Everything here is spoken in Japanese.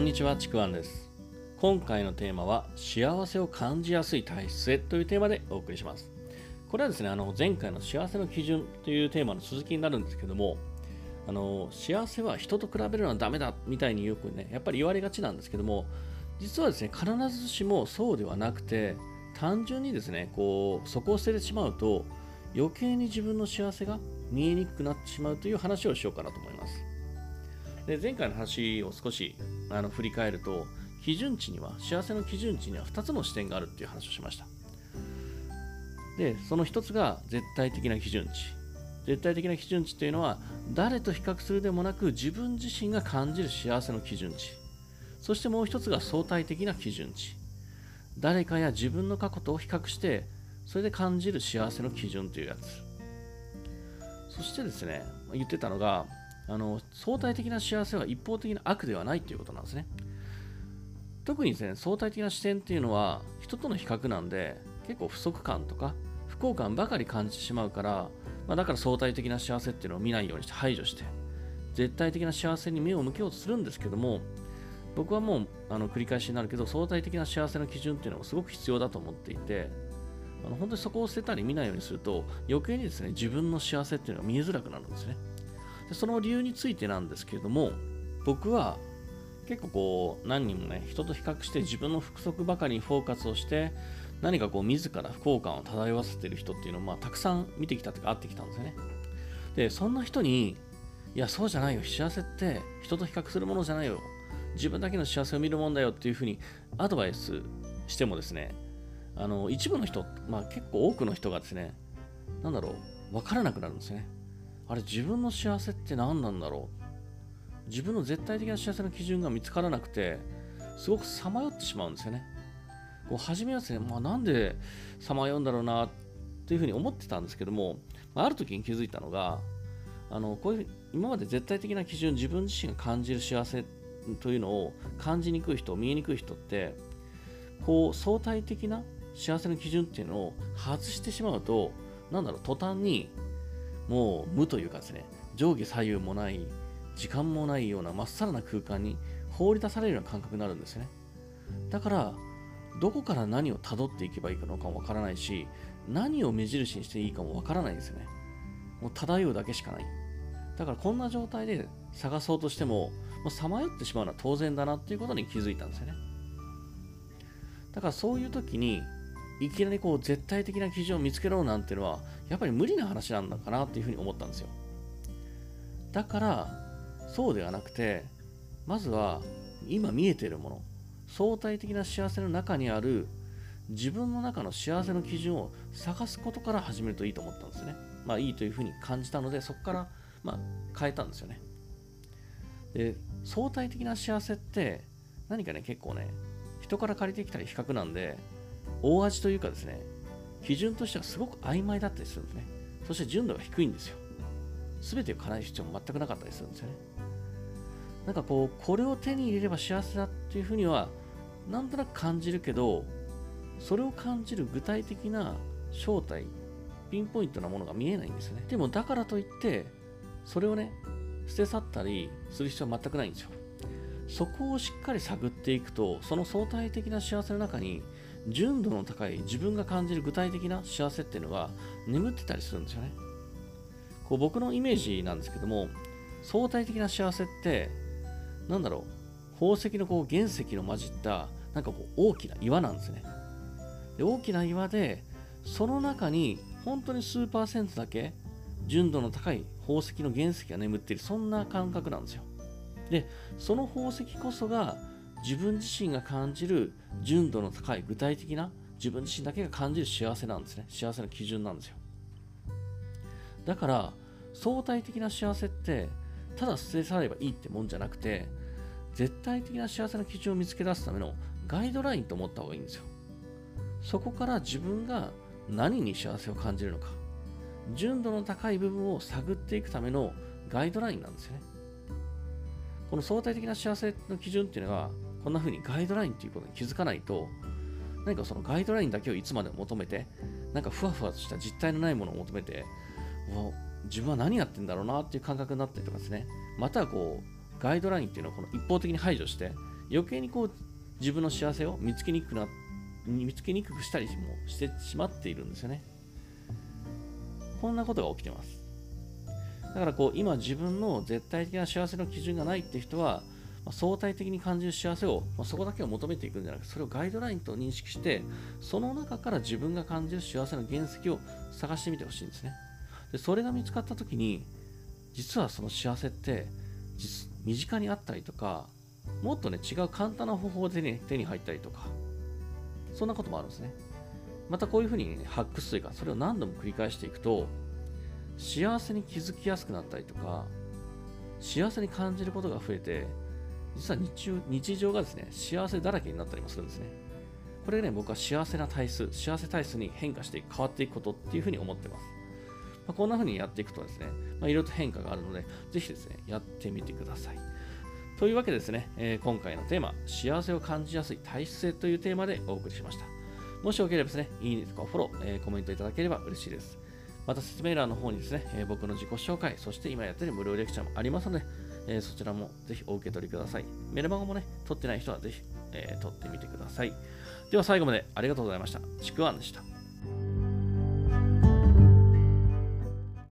んにちはちくわんです。今回のテーマは幸せを感じやすい体質へというテーマでお送りします。これはですねあの前回の幸せの基準というテーマの続きになるんですけどもあの幸せは人と比べるのはダメだみたいによくねやっぱり言われがちなんですけども実はですね必ずしもそうではなくて単純にですねこうそこを捨ててしまうと余計に自分の幸せが見えにくくなってしまうという話をしようかなと思います。で前回の話を少しあの振り返ると基準値には幸せの基準値には2つの視点があるっていう話をしました。でその1つが絶対的な基準値。絶対的な基準値というのは誰と比較するでもなく自分自身が感じる幸せの基準値。そしてもう1つが相対的な基準値。誰かや自分の過去と比較してそれで感じる幸せの基準というやつ。そしてですね言ってたのがあの相対的な幸せは一方的な悪ではないということなんですね。特にですね、相対的な視点っていうのは人との比較なんで結構不足感とか不幸感ばかり感じてしまうから、まあ、だから相対的な幸せっていうのを見ないようにして排除して絶対的な幸せに目を向けようとするんですけども僕はもうあの繰り返しになるけど相対的な幸せの基準っていうのがすごく必要だと思っていてあの本当にそこを捨てたり見ないようにすると余計にですね自分の幸せっていうのが見えづらくなるんですね。でその理由についてなんですけれども僕は結構こう何人もね人と比較して自分の不足ばかりにフォーカスをして何かこう自ら不幸感を漂わせてる人っていうのをまあたくさん見てきたというか会ってきたんですよね。でそんな人にいやそうじゃないよ幸せって人と比較するものじゃないよ自分だけの幸せを見るもんだよっていうふうにアドバイスしてもですねあの一部の人、まあ、結構多くの人がですね何だろう分からなくなるんですよね。あれ自分の幸せって何なんだろう？自分の絶対的な幸せの基準が見つからなくてすごくさまよってしまうんですよね。こう初めはですね、まあ、なんでさまようんだろうなというふうに思ってたんですけどもある時に気づいたのがあのこういう今まで絶対的な基準自分自身が感じる幸せというのを感じにくい人見えにくい人ってこう相対的な幸せの基準っていうのを外してしまうとなんだろう途端にもう無というかですね上下左右もない時間もないようなまっさらな空間に放り出されるような感覚になるんですね。だからどこから何をたどっていけばいいかのかもわからないし何を目印にしていいかもわからないんですよね。もう漂うだけしかない。だからこんな状態で探そうとしてもさまよってしまうのは当然だなっていうことに気づいたんですよね。だからそういう時にいきなりこう絶対的な基準を見つけろなんていうのはやっぱり無理な話なんだかなっていうふうに思ったんですよ。だからそうではなくてまずは今見えているもの相対的な幸せの中にある自分の中の幸せの基準を探すことから始めるといいと思ったんですね。まあいいというふうに感じたのでそこからまあ変えたんですよね。で相対的な幸せって何かね結構ね人から借りてきたり比較なんで大味というかですね、基準としてはすごく曖昧だったりするんですね。そして純度が低いんですよ。全てを叶える必要も全くなかったりするんですよね。なんかこう、これを手に入れれば幸せだっていうふうには、なんとなく感じるけど、それを感じる具体的な正体、ピンポイントなものが見えないんですよね。でもだからといって、それをね、捨て去ったりする必要は全くないんですよ。そこをしっかり探っていくと、その相対的な幸せの中に純度の高い自分が感じる具体的な幸せっていうのが眠ってたりするんですよね。こう僕のイメージなんですけども、相対的な幸せって、なんだろう、宝石のこう原石の混じった、なんかこう大きな岩なんですね。で大きな岩で、その中に本当に数パーセントだけ純度の高い宝石の原石が眠っている、そんな感覚なんですよ。で、その宝石こそが自分自身が感じる純度の高い具体的な自分自身だけが感じる幸せなんですね。幸せの基準なんですよ。だから相対的な幸せってただ捨て去ればいいってもんじゃなくて絶対的な幸せの基準を見つけ出すためのガイドラインと思った方がいいんですよ。そこから自分が何に幸せを感じるのか。純度の高い部分を探っていくためのガイドラインなんですよね。この相対的な幸せの基準っていうのがこんな風にガイドラインっていうことに気づかないと、何かそのガイドラインだけをいつまでも求めて、なんかふわふわとした実体のないものを求めて、自分は何やってんだろうなっていう感覚になったりとかですね。またはこう、ガイドラインっていうのをこの一方的に排除して、余計にこう自分の幸せを見つけにくくな見つけにくくしたりもしてしまっているんですよね。こんなことが起きてます。だからこう今自分の絶対的な幸せの基準がないって人は、まあ、相対的に感じる幸せを、まあ、そこだけを求めていくんじゃなくてそれをガイドラインと認識してその中から自分が感じる幸せの原石を探してみてほしいんですね。でそれが見つかった時に実はその幸せって身近にあったりとかもっとね違う簡単な方法でね手に入ったりとかそんなこともあるんですね。またこういうふうに、ね、発掘というかそれを何度も繰り返していくと幸せに気づきやすくなったりとか幸せに感じることが増えて実は日中日常がですね幸せだらけになったりもするんですねこれね僕は幸せな体数幸せ体数に変化していく変わっていくことっていうふうに思ってますまあ、こんな風にやっていくとですね、まあ、いろいろと変化があるので、ぜひですね、やってみてください。というわけでですね、えー、今回のテーマ、幸せを感じやすい体質性というテーマでお送りしました。もしよければですね、いいねとかフォロー、えー、コメントいただければ嬉しいです。また説明欄の方にですね、えー、僕の自己紹介、そして今やってる無料レクチャーもありますので、えー、そちらもぜひお受け取りください。メルマガもね、取ってない人はぜひ、えー、取ってみてください。では最後までありがとうございました。ちくわんでした。